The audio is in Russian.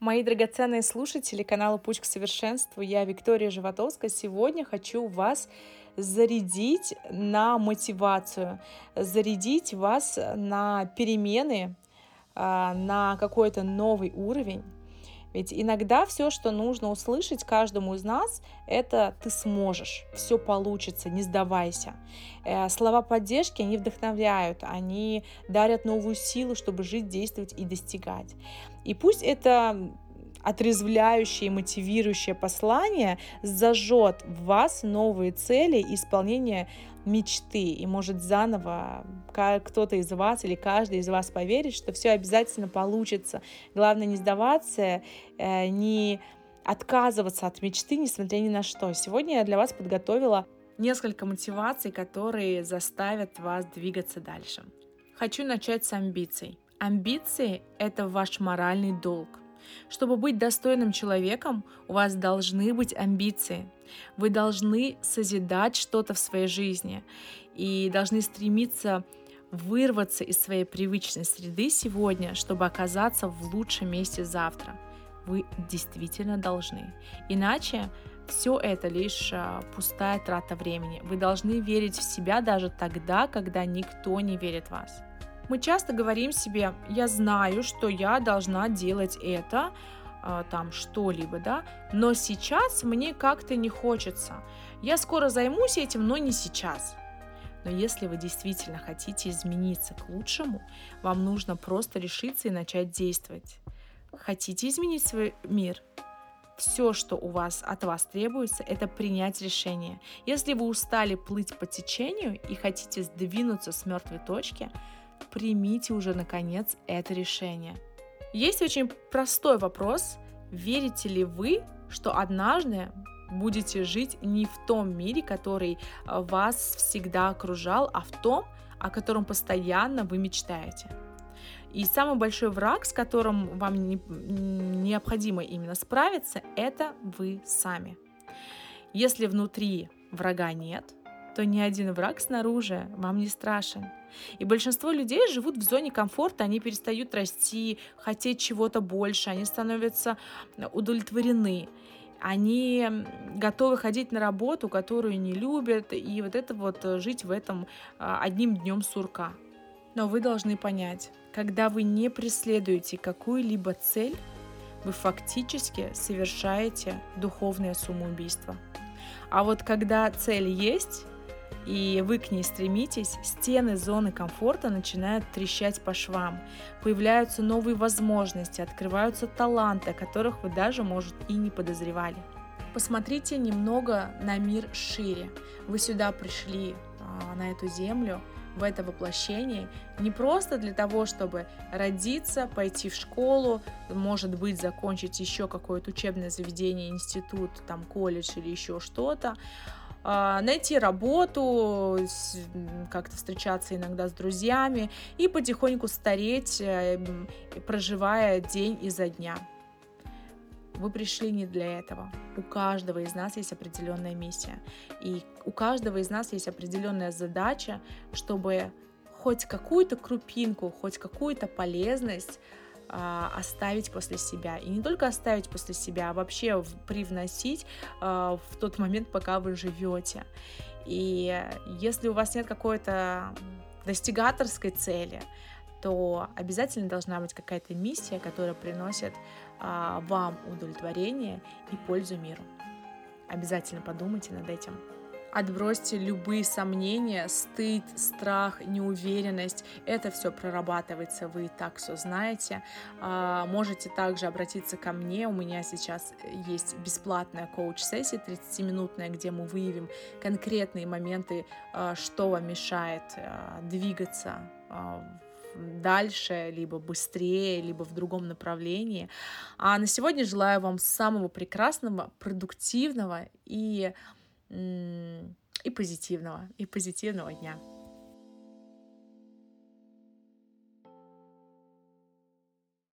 Мои драгоценные слушатели канала «Путь к совершенству», я Виктория Животовская. Сегодня хочу вас зарядить на мотивацию, зарядить вас на перемены, а, на какой-то новый уровень. Ведь иногда все, что нужно услышать каждому из нас, это ты сможешь, все получится, не сдавайся. Э, слова поддержки, они вдохновляют, они дарят новую силу, чтобы жить, действовать и достигать. И пусть это отрезвляющее и мотивирующее послание зажжет в вас новые цели и исполнение мечты. И может заново кто-то из вас или каждый из вас поверит, что все обязательно получится. Главное не сдаваться, э, не отказываться от мечты, несмотря ни на что. Сегодня я для вас подготовила несколько мотиваций, которые заставят вас двигаться дальше. Хочу начать с амбиций. Амбиции – это ваш моральный долг. Чтобы быть достойным человеком, у вас должны быть амбиции. Вы должны созидать что-то в своей жизни и должны стремиться вырваться из своей привычной среды сегодня, чтобы оказаться в лучшем месте завтра. Вы действительно должны. Иначе все это лишь а, пустая трата времени. Вы должны верить в себя даже тогда, когда никто не верит в вас. Мы часто говорим себе, я знаю, что я должна делать это, а, там что-либо, да, но сейчас мне как-то не хочется. Я скоро займусь этим, но не сейчас. Но если вы действительно хотите измениться к лучшему, вам нужно просто решиться и начать действовать. Хотите изменить свой мир? Все, что у вас от вас требуется, это принять решение. Если вы устали плыть по течению и хотите сдвинуться с мертвой точки, примите уже наконец это решение. Есть очень простой вопрос. Верите ли вы, что однажды будете жить не в том мире, который э, вас всегда окружал, а в том, о котором постоянно вы мечтаете? И самый большой враг, с которым вам не, необходимо именно справиться, это вы сами. Если внутри врага нет, то ни один враг снаружи вам не страшен. И большинство людей живут в зоне комфорта, они перестают расти, хотеть чего-то больше, они становятся удовлетворены они готовы ходить на работу, которую не любят, и вот это вот э, жить в этом а, одним днем сурка. Но вы должны понять, когда вы не преследуете какую-либо цель, вы фактически совершаете духовное самоубийство. А вот когда цель есть, и вы к ней стремитесь, стены зоны комфорта начинают трещать по швам. Появляются новые возможности, открываются таланты, о которых вы даже, может, и не подозревали. Посмотрите немного на мир шире. Вы сюда пришли, а, на эту землю, в это воплощение не просто для того, чтобы родиться, пойти в школу, может быть, закончить еще какое-то учебное заведение, институт, там, колледж или еще что-то, найти работу, как-то встречаться иногда с друзьями и потихоньку стареть, э, проживая день изо дня. Вы пришли не для этого. У каждого из нас есть определенная миссия. И у каждого из нас есть определенная задача, чтобы хоть какую-то крупинку, хоть какую-то полезность а, оставить после себя. И не только оставить после себя, а вообще привносить а, в тот момент, пока вы живете. И если у вас нет какой-то достигаторской цели, то обязательно должна быть какая-то миссия, которая приносит а, вам удовлетворение и пользу миру. Обязательно подумайте над этим. Отбросьте любые сомнения, стыд, страх, неуверенность. Это все прорабатывается, вы и так все знаете. А, можете также обратиться ко мне. У меня сейчас есть бесплатная коуч-сессия 30-минутная, где мы выявим конкретные моменты, а, что вам мешает а, двигаться дальше, либо быстрее, либо в другом направлении. А на сегодня желаю вам самого прекрасного, продуктивного и и позитивного, и позитивного дня.